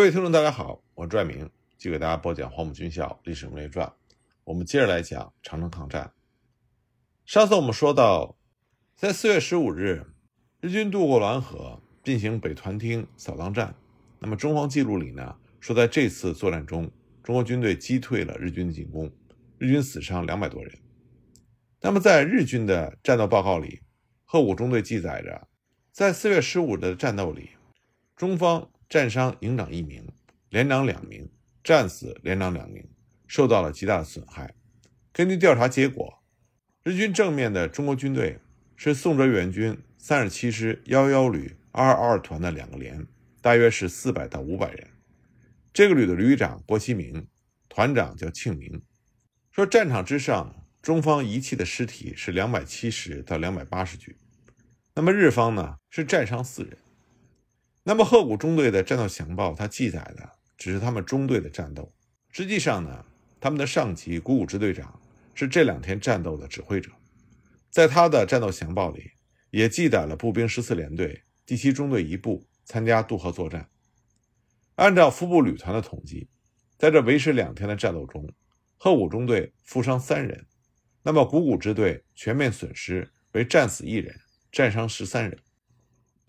各位听众，大家好，我是拽明，继续给大家播讲《黄埔军校历史人物传》。我们接着来讲长城抗战。上次我们说到，在四月十五日，日军渡过滦河，进行北团厅扫荡战。那么中方记录里呢，说在这次作战中，中国军队击退了日军的进攻，日军死伤两百多人。那么在日军的战斗报告里，贺武中队记载着，在四月十五日的战斗里，中方战伤营长一名，连长两名，战死连长两名，受到了极大的损害。根据调查结果，日军正面的中国军队是宋哲元军三十七师幺幺旅二二团的两个连，大约是四百到五百人。这个旅的旅长郭其明，团长叫庆明，说战场之上。中方遗弃的尸体是两百七十到两百八十具，那么日方呢是战伤四人。那么鹤谷中队的战斗详报，它记载的只是他们中队的战斗，实际上呢，他们的上级古武支队长是这两天战斗的指挥者，在他的战斗详报里也记载了步兵十四联队第七中队一部参加渡河作战。按照副部旅团的统计，在这为时两天的战斗中，鹤谷中队负伤三人。那么，股骨支队全面损失为战死一人，战伤十三人。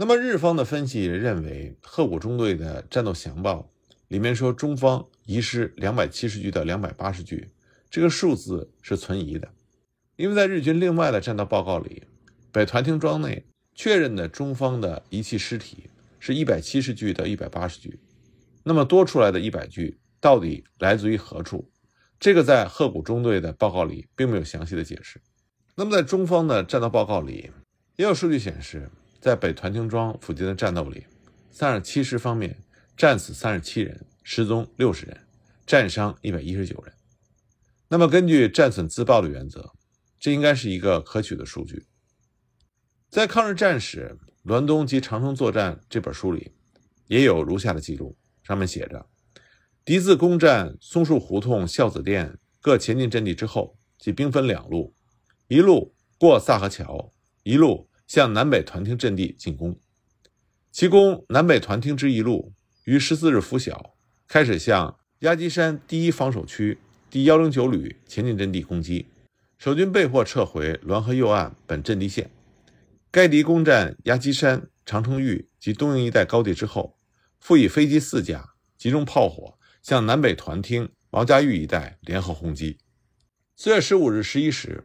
那么，日方的分析认为，鹤谷中队的战斗详报里面说中方遗失两百七十具到两百八十具，这个数字是存疑的，因为在日军另外的战斗报告里，北团厅庄内确认的中方的遗弃尸体是一百七十具到一百八十具，那么多出来的一百具到底来自于何处？这个在鹤谷中队的报告里并没有详细的解释。那么在中方的战斗报告里，也有数据显示，在北团厅庄附近的战斗里，三十七师方面战死三十七人，失踪六十人，战伤一百一十九人。那么根据战损自爆的原则，这应该是一个可取的数据。在《抗日战史·滦东及长城作战》这本书里，也有如下的记录，上面写着。敌自攻占松树胡同、孝子店各前进阵地之后，即兵分两路，一路过萨河桥，一路向南北团厅阵地进攻。其攻南北团厅之一路于十四日拂晓开始向压基山第一防守区第幺零九旅前进阵地攻击，守军被迫撤回滦河右岸本阵地线。该敌攻占压基山、长城峪及东营一带高地之后，复以飞机四架，集中炮火。向南北团厅、毛家峪一带联合轰击。四月十五日十一时，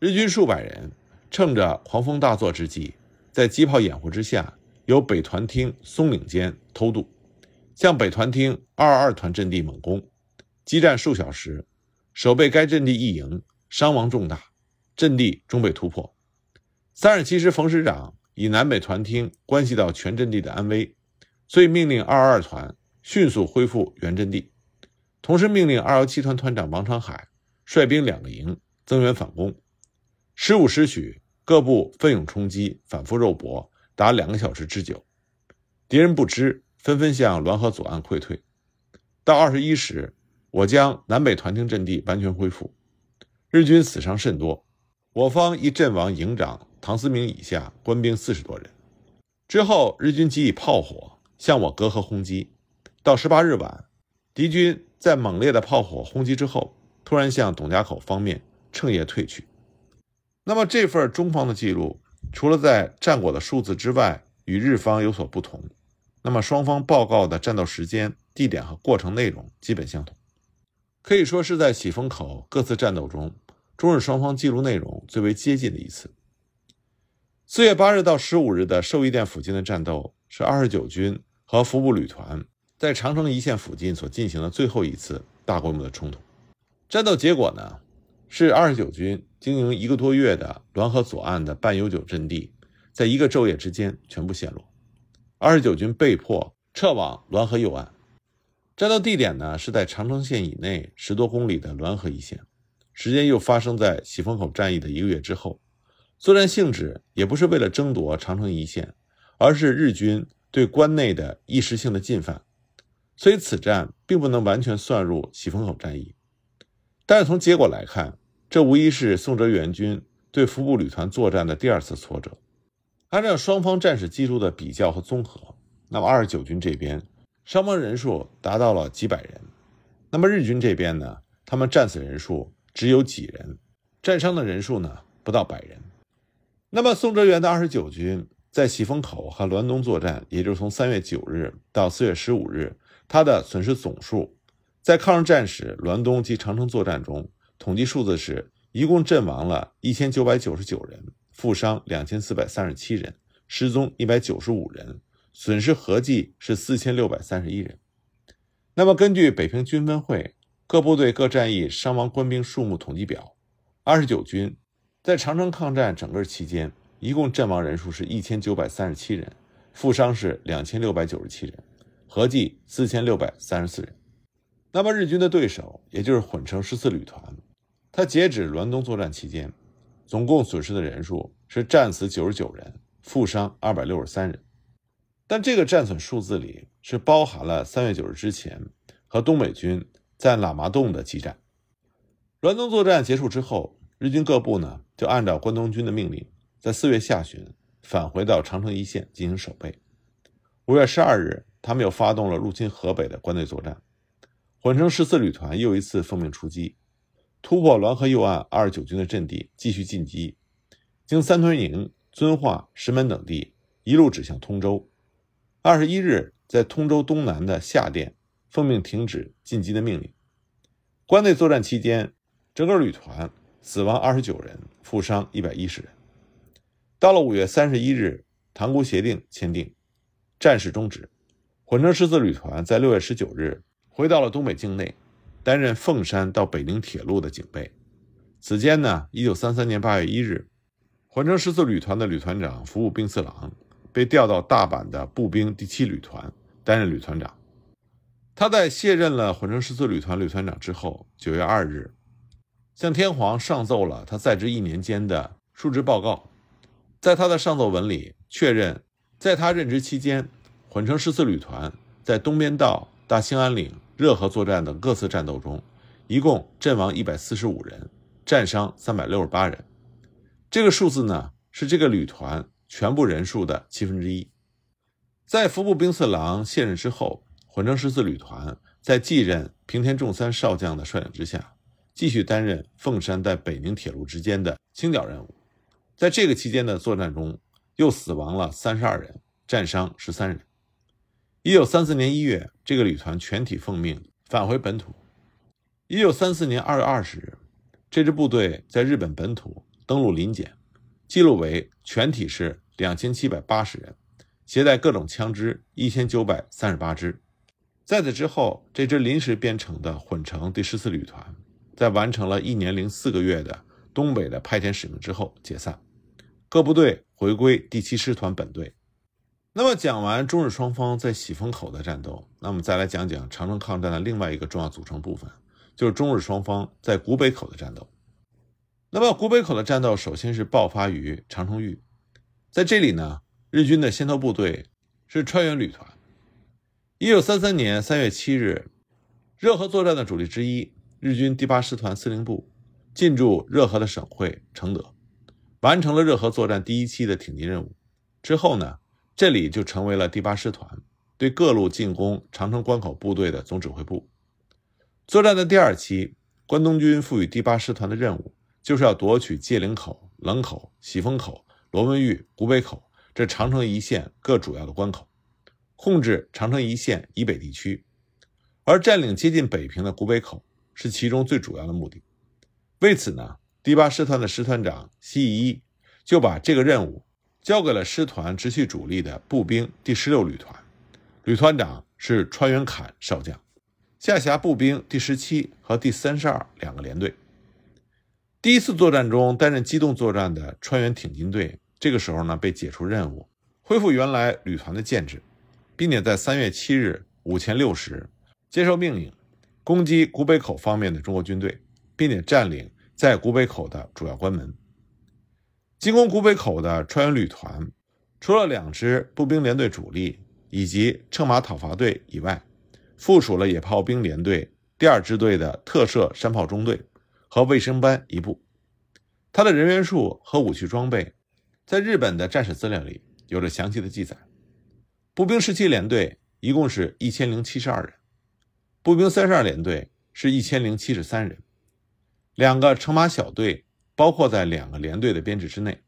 日军数百人趁着狂风大作之际，在机炮掩护之下，由北团厅松岭间偷渡，向北团厅二二二团阵地猛攻，激战数小时，守备该阵地一营，伤亡重大，阵地终被突破。三十七师冯师长以南北团厅关系到全阵地的安危，所以命令二二二团。迅速恢复原阵地，同时命令二幺七团团长王长海率兵两个营增援反攻。十五时许，各部奋勇冲击，反复肉搏，达两个小时之久。敌人不知，纷纷向滦河左岸溃退。到二十一时，我将南北团厅阵地完全恢复。日军死伤甚多，我方一阵亡营长唐思明以下官兵四十多人。之后，日军即以炮火向我隔河轰击。到十八日晚，敌军在猛烈的炮火轰击之后，突然向董家口方面趁夜退去。那么这份中方的记录，除了在战果的数字之外，与日方有所不同。那么双方报告的战斗时间、地点和过程内容基本相同，可以说是在喜峰口各次战斗中，中日双方记录内容最为接近的一次。四月八日到十五日的寿义店附近的战斗，是二十九军和服部旅团。在长城一线附近所进行的最后一次大规模的冲突，战斗结果呢，是二十九军经营一个多月的滦河左岸的半永久阵地，在一个昼夜之间全部陷落，二十九军被迫撤往滦河右岸。战斗地点呢是在长城线以内十多公里的滦河一线，时间又发生在喜峰口战役的一个月之后。作战性质也不是为了争夺长城一线，而是日军对关内的一时性的进犯。所以此战并不能完全算入喜峰口战役，但是从结果来看，这无疑是宋哲元军对服部旅团作战的第二次挫折。按照双方战史记录的比较和综合，那么二十九军这边伤亡人数达到了几百人。那么日军这边呢，他们战死人数只有几人，战伤的人数呢不到百人。那么宋哲元的二十九军在喜峰口和滦东作战，也就是从三月九日到四月十五日，他的损失总数，在抗日战史滦东及长城作战中，统计数字是一共阵亡了一千九百九十九人，负伤两千四百三十七人，失踪一百九十五人，损失合计是四千六百三十一人。那么，根据北平军分会各部队各战役伤亡官兵数目统计表，二十九军在长城抗战整个期间，一共阵亡人数是一千九百三十七人，负伤是两千六百九十七人，合计四千六百三十四人。那么，日军的对手也就是混成十四旅团，他截止滦东作战期间，总共损失的人数是战死九十九人，负伤二百六十三人。但这个战损数字里是包含了三月九日之前和东北军在喇嘛洞的激战。滦东作战结束之后，日军各部呢就按照关东军的命令，在四月下旬返回到长城一线进行守备。五月十二日，他们又发动了入侵河北的关内作战。混成十四旅团又一次奉命出击，突破滦河右岸二十九军的阵地，继续进击，经三屯营、遵化、石门等地，一路指向通州。二十一日，在通州东南的下店，奉命停止进击的命令。关内作战期间，整个旅团死亡二十九人，负伤一百一十人。到了五月三十一日，塘沽协定签订，战事终止。混成十四旅团在六月十九日回到了东北境内，担任凤山到北宁铁路的警备。此间呢，一九三三年八月一日，环城十四旅团的旅团长服务兵四郎。被调到大阪的步兵第七旅团担任旅团长。他在卸任了混成十四旅团旅团长之后，九月二日，向天皇上奏了他在职一年间的述职报告。在他的上奏文里，确认在他任职期间，混成十四旅团在东边道、大兴安岭、热河作战等各次战斗中，一共阵亡一百四十五人，战伤三百六十八人。这个数字呢，是这个旅团。全部人数的七分之一。在服部兵四郎卸任之后，混成十四旅团在继任平田重三少将的率领之下，继续担任凤山在北宁铁路之间的清剿任务。在这个期间的作战中，又死亡了三十二人，战伤十三人。一九三四年一月，这个旅团全体奉命返回本土。一九三四年二月二十日，这支部队在日本本土登陆临检，记录为全体是。两千七百八十人，携带各种枪支一千九百三十八支。在此之后，这支临时编成的混成第十四旅团，在完成了一年零四个月的东北的派遣使命之后解散，各部队回归第七师团本队。那么，讲完中日双方在喜峰口的战斗，那么再来讲讲长城抗战的另外一个重要组成部分，就是中日双方在古北口的战斗。那么，古北口的战斗首先是爆发于长城峪。在这里呢，日军的先头部队是川原旅团。一九三三年三月七日，热河作战的主力之一，日军第八师团司令部进驻热河的省会承德，完成了热河作战第一期的挺进任务。之后呢，这里就成为了第八师团对各路进攻长城关口部队的总指挥部。作战的第二期，关东军赋予第八师团的任务，就是要夺取界岭口、冷口、喜峰口。罗文峪、古北口这长城一线各主要的关口，控制长城一线以北地区，而占领接近北平的古北口是其中最主要的目的。为此呢，第八师团的师团长西义一就把这个任务交给了师团直系主力的步兵第十六旅团，旅团长是川原侃少将，下辖步兵第十七和第三十二两个连队。第一次作战中担任机动作战的川原挺进队。这个时候呢，被解除任务，恢复原来旅团的建制，并且在三月七日午前六时接受命令，攻击古北口方面的中国军队，并且占领在古北口的主要关门。进攻古北口的川原旅团，除了两支步兵连队主力以及乘马讨伐队以外，附属了野炮兵连队第二支队的特设山炮中队和卫生班一部。他的人员数和武器装备。在日本的战史资料里有着详细的记载。步兵十七联队一共是一千零七十二人，步兵三十二联队是一千零七十三人，两个乘马小队包括在两个连队的编制之内，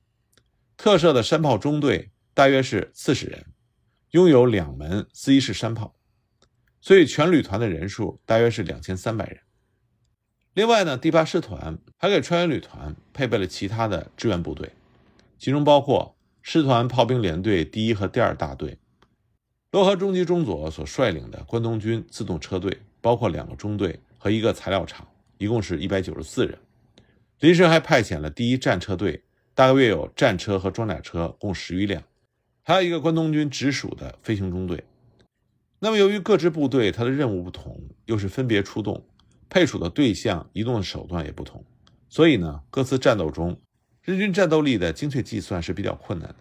特设的山炮中队大约是四十人，拥有两门四一式山炮，所以全旅团的人数大约是两千三百人。另外呢，第八师团还给川原旅团配备了其他的支援部队，其中包括师团炮兵联队第一和第二大队。漯河中级中佐所率领的关东军自动车队，包括两个中队和一个材料厂，一共是一百九十四人。临时还派遣了第一战车队，大约有战车和装甲车共十余辆，还有一个关东军直属的飞行中队。那么，由于各支部队它的任务不同，又是分别出动，配属的对象、移动的手段也不同，所以呢，各次战斗中日军战斗力的精确计算是比较困难的。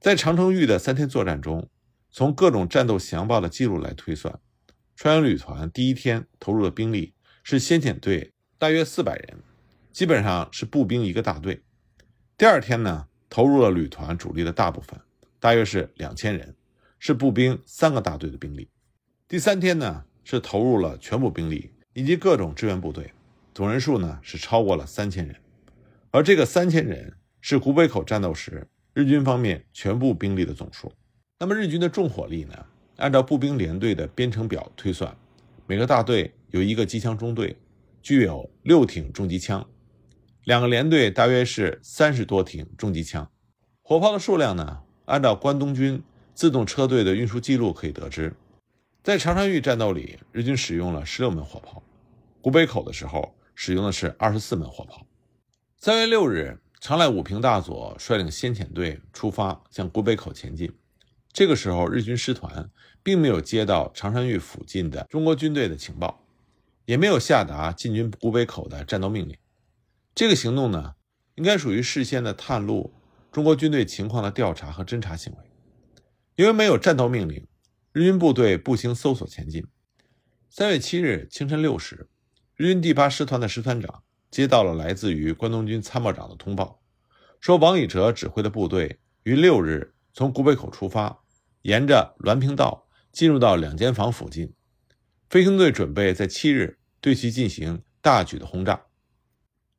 在长城峪的三天作战中，从各种战斗详报的记录来推算，川原旅团第一天投入的兵力是先遣队大约四百人，基本上是步兵一个大队。第二天呢，投入了旅团主力的大部分，大约是两千人，是步兵三个大队的兵力。第三天呢，是投入了全部兵力以及各种支援部队，总人数呢是超过了三千人，而这个三千人是古北口战斗时日军方面全部兵力的总数。那么日军的重火力呢？按照步兵连队的编成表推算，每个大队有一个机枪中队，具有六挺重机枪，两个连队大约是三十多挺重机枪。火炮的数量呢？按照关东军自动车队的运输记录可以得知，在长山峪战斗里，日军使用了十六门火炮；古北口的时候使用的是二十四门火炮。三月六日，长濑武平大佐率领先遣队出发，向古北口前进。这个时候，日军师团并没有接到长山峪附近的中国军队的情报，也没有下达进军古北口的战斗命令。这个行动呢，应该属于事先的探路中国军队情况的调查和侦察行为。因为没有战斗命令，日军部队步行搜索前进。三月七日清晨六时，日军第八师团的师团长接到了来自于关东军参谋长的通报，说王以哲指挥的部队于六日。从古北口出发，沿着滦平道进入到两间房附近。飞行队准备在七日对其进行大举的轰炸。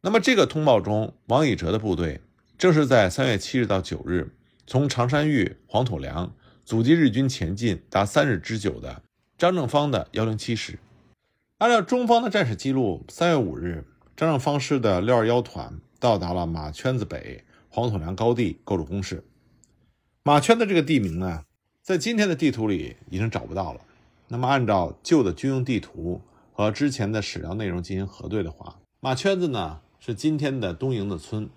那么，这个通报中，王以哲的部队正是在三月七日到九日，从长山峪、黄土梁阻击日军前进达三日之久的张正方的幺零七师。按照中方的战史记录，三月五日，张正方师的六二幺团到达了马圈子北黄土梁高地，构筑工事。马圈的这个地名呢，在今天的地图里已经找不到了。那么，按照旧的军用地图和之前的史料内容进行核对的话，马圈子呢是今天的东营的村，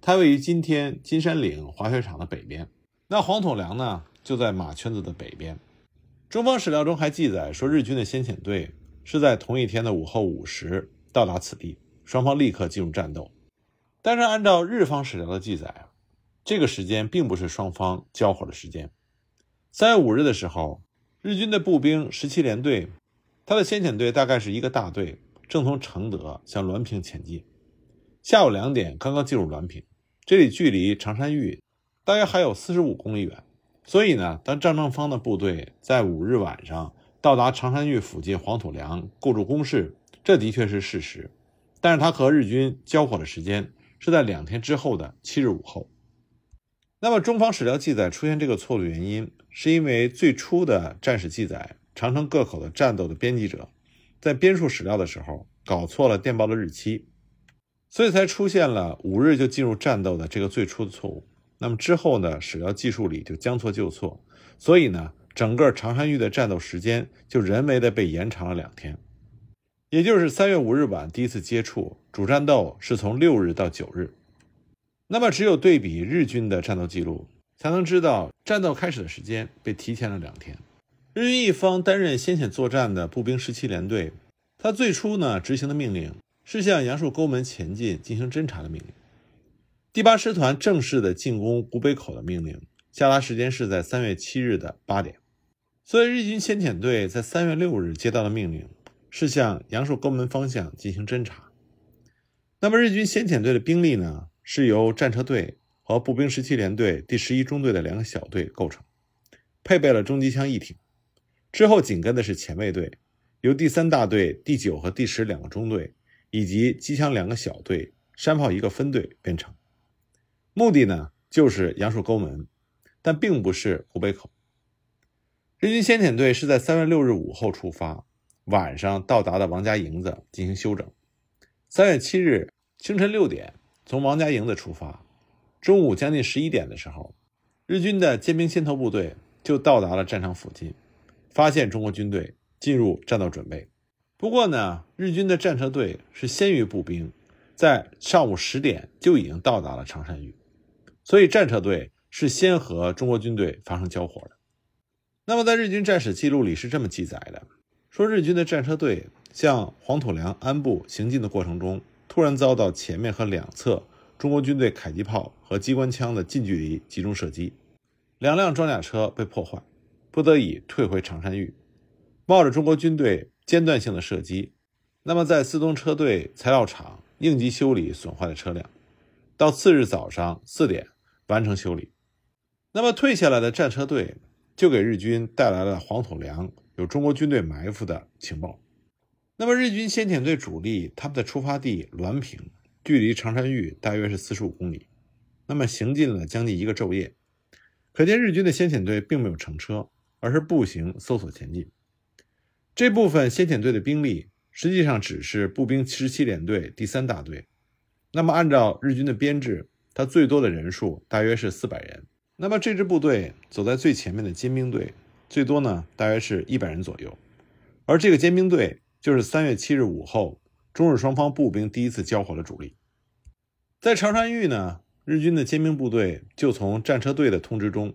它位于今天金山岭滑雪场的北边。那黄土梁呢就在马圈子的北边。中方史料中还记载说，日军的先遣队是在同一天的午后五时到达此地，双方立刻进入战斗。但是，按照日方史料的记载。这个时间并不是双方交火的时间。三月五日的时候，日军的步兵十七联队，他的先遣队大概是一个大队，正从承德向滦平前进。下午两点刚刚进入滦平，这里距离长山峪大约还有四十五公里远。所以呢，当张正方的部队在五日晚上到达长山峪附近黄土梁构筑工事，这的确是事实。但是他和日军交火的时间是在两天之后的七日午后。那么，中方史料记载出现这个错误原因，是因为最初的战史记载长城各口的战斗的编辑者，在编述史料的时候搞错了电报的日期，所以才出现了五日就进入战斗的这个最初的错误。那么之后呢，史料技术里就将错就错，所以呢，整个长山峪的战斗时间就人为的被延长了两天，也就是三月五日晚第一次接触，主战斗是从六日到九日。那么，只有对比日军的战斗记录，才能知道战斗开始的时间被提前了两天。日军一方担任先遣作战的步兵十七联队，他最初呢执行的命令是向杨树沟门前进进行侦察的命令。第八师团正式的进攻古北口的命令下达时间是在三月七日的八点，所以日军先遣队在三月六日接到的命令是向杨树沟门方向进行侦察。那么日军先遣队的兵力呢？是由战车队和步兵十七联队第十一中队的两个小队构成，配备了重机枪一挺。之后紧跟的是前卫队，由第三大队第九和第十两个中队，以及机枪两个小队、山炮一个分队编成。目的呢，就是杨树沟门，但并不是湖北口。日军先遣队是在三月六日午后出发，晚上到达的王家营子进行休整。三月七日清晨六点从王家营子出发，中午将近十一点的时候，日军的尖兵先头部队就到达了战场附近，发现中国军队进入战斗准备。不过呢，日军的战车队是先于步兵，在上午十点就已经到达了长山峪，所以战车队是先和中国军队发生交火的。那么，在日军战史记录里是这么记载的：说日军的战车队向黄土梁安部行进的过程中，突然遭到前面和两侧中国军队迫击炮和机关枪的近距离集中射击，两辆装甲车被破坏，不得已退回长山峪，冒着中国军队间断性的射击。那么，在四通车队材料厂应急修理损坏的车辆，到次日早上四点完成修理。那么，退下来的战车队。就给日军带来了黄土梁有中国军队埋伏的情报。那么日军先遣队主力他们的出发地滦平距离长山峪大约是四十五公里，那么行进了将近一个昼夜，可见日军的先遣队并没有乘车，而是步行搜索前进。这部分先遣队的兵力实际上只是步兵七十七联队第三大队，那么按照日军的编制，它最多的人数大约是四百人。那么这支部队走在最前面的尖兵队，最多呢大约是一百人左右，而这个尖兵队就是三月七日午后中日双方步兵第一次交火的主力。在长山峪呢，日军的尖兵部队就从战车队的通知中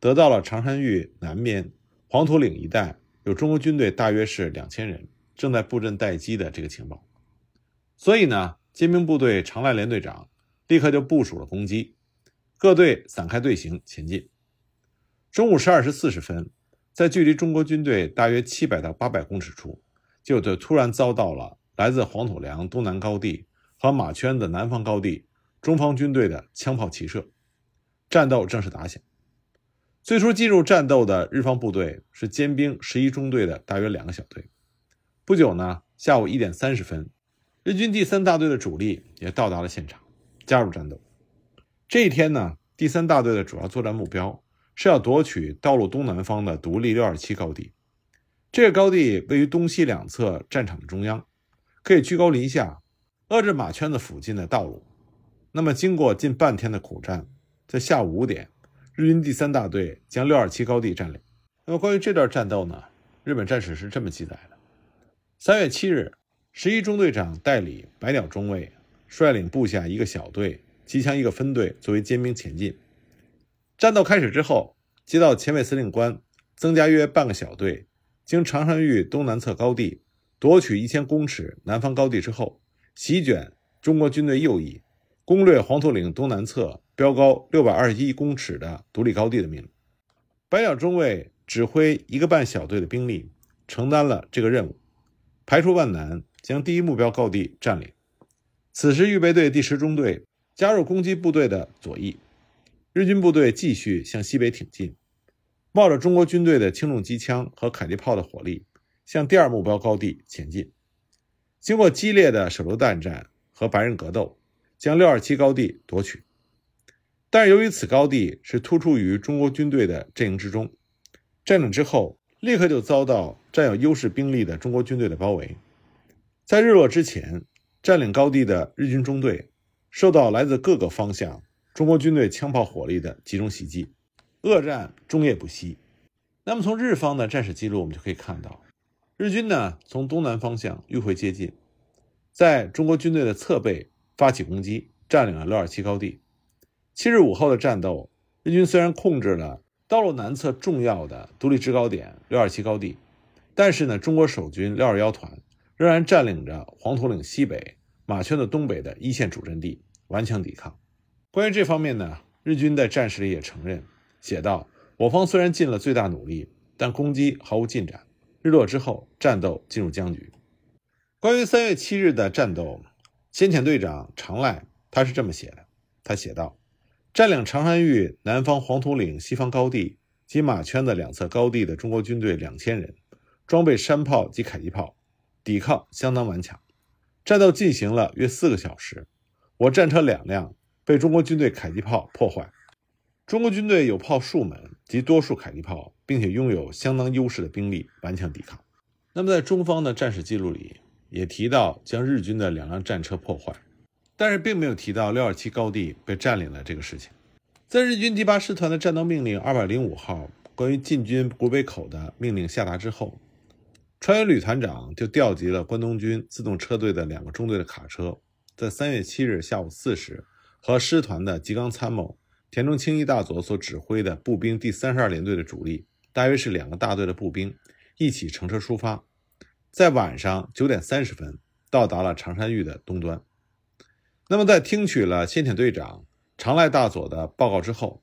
得到了长山峪南边黄土岭一带有中国军队大约是两千人正在布阵待机的这个情报，所以呢，尖兵部队长赖连队长立刻就部署了攻击。各队散开队形前进。中午十二时四十分，在距离中国军队大约七百到八百公尺处，就队突然遭到了来自黄土梁东南高地和马圈子南方高地中方军队的枪炮齐射，战斗正式打响。最初进入战斗的日方部队是尖兵十一中队的大约两个小队。不久呢，下午一点三十分，日军第三大队的主力也到达了现场，加入战斗。这一天呢，第三大队的主要作战目标是要夺取道路东南方的独立六二七高地。这个高地位于东西两侧战场的中央，可以居高临下，遏制马圈子附近的道路。那么，经过近半天的苦战，在下午五点，日军第三大队将六二七高地占领。那么，关于这段战斗呢，日本战史是这么记载的：三月七日，十一中队长代理百鸟中尉率领部下一个小队。机枪一个分队作为尖兵前进。战斗开始之后，接到前卫司令官增加约半个小队，经长山峪东南侧高地夺取一千公尺南方高地之后，席卷中国军队右翼，攻略黄土岭东南侧标高六百二十一公尺的独立高地的命令。百鸟中尉指挥一个半小队的兵力，承担了这个任务，排除万难将第一目标高地占领。此时，预备队第十中队。加入攻击部队的左翼，日军部队继续向西北挺进，冒着中国军队的轻重机枪和迫击炮的火力，向第二目标高地前进。经过激烈的手榴弹战和白刃格斗，将六二七高地夺取。但是由于此高地是突出于中国军队的阵营之中，占领之后立刻就遭到占有优势兵力的中国军队的包围。在日落之前，占领高地的日军中队。受到来自各个方向中国军队枪炮火力的集中袭击，恶战终夜不息。那么从日方的战史记录，我们就可以看到，日军呢从东南方向迂回接近，在中国军队的侧背发起攻击，占领了六二七高地。七日午后的战斗，日军虽然控制了道路南侧重要的独立制高点六二七高地，但是呢，中国守军六二幺团仍然占领着黄土岭西北马圈子东北的一线主阵地。顽强抵抗。关于这方面呢，日军在战史里也承认，写道：“我方虽然尽了最大努力，但攻击毫无进展。日落之后，战斗进入僵局。”关于三月七日的战斗，先遣队长长赖他是这么写的：“他写道，占领长山峪南方黄土岭西方高地及马圈的两侧高地的中国军队两千人，装备山炮及迫击炮，抵抗相当顽强。战斗进行了约四个小时，我战车两辆被中国军队迫击炮破坏。中国军队有炮数门及多数迫击炮，并且拥有相当优势的兵力，顽强抵抗。那么，在中方的战史记录里也提到将日军的两辆战车破坏，但是并没有提到六二七高地被占领了这个事情。在日军第八师团的战斗命令二百零五号关于进军古北口的命令下达之后，川原旅团长就调集了关东军自动车队的两个中队的卡车，在三月七日下午四时，和师团的吉冈参谋田中清一大佐所指挥的步兵第三十二联队的主力，大约是两个大队的步兵，一起乘车出发，在晚上九点三十分到达了长山峪的东端。那么，在听取了先遣队长。长赖大佐的报告之后，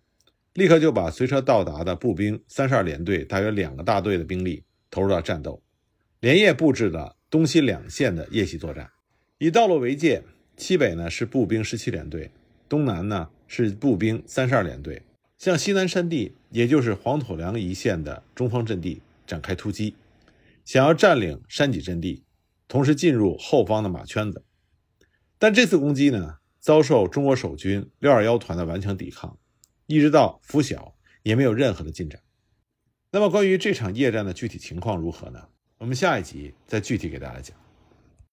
立刻就把随车到达的步兵三十二联队大约两个大队的兵力投入到战斗，连夜布置了东西两线的夜袭作战。以道路为界，西北呢是步兵十七联队，东南呢是步兵三十二联队，向西南山地，也就是黄土梁一线的中方阵地展开突击，想要占领山脊阵地，同时进入后方的马圈子。但这次攻击呢？遭受中国守军六二幺团的顽强抵抗，一直到拂晓也没有任何的进展。那么，关于这场夜战的具体情况如何呢？我们下一集再具体给大家讲。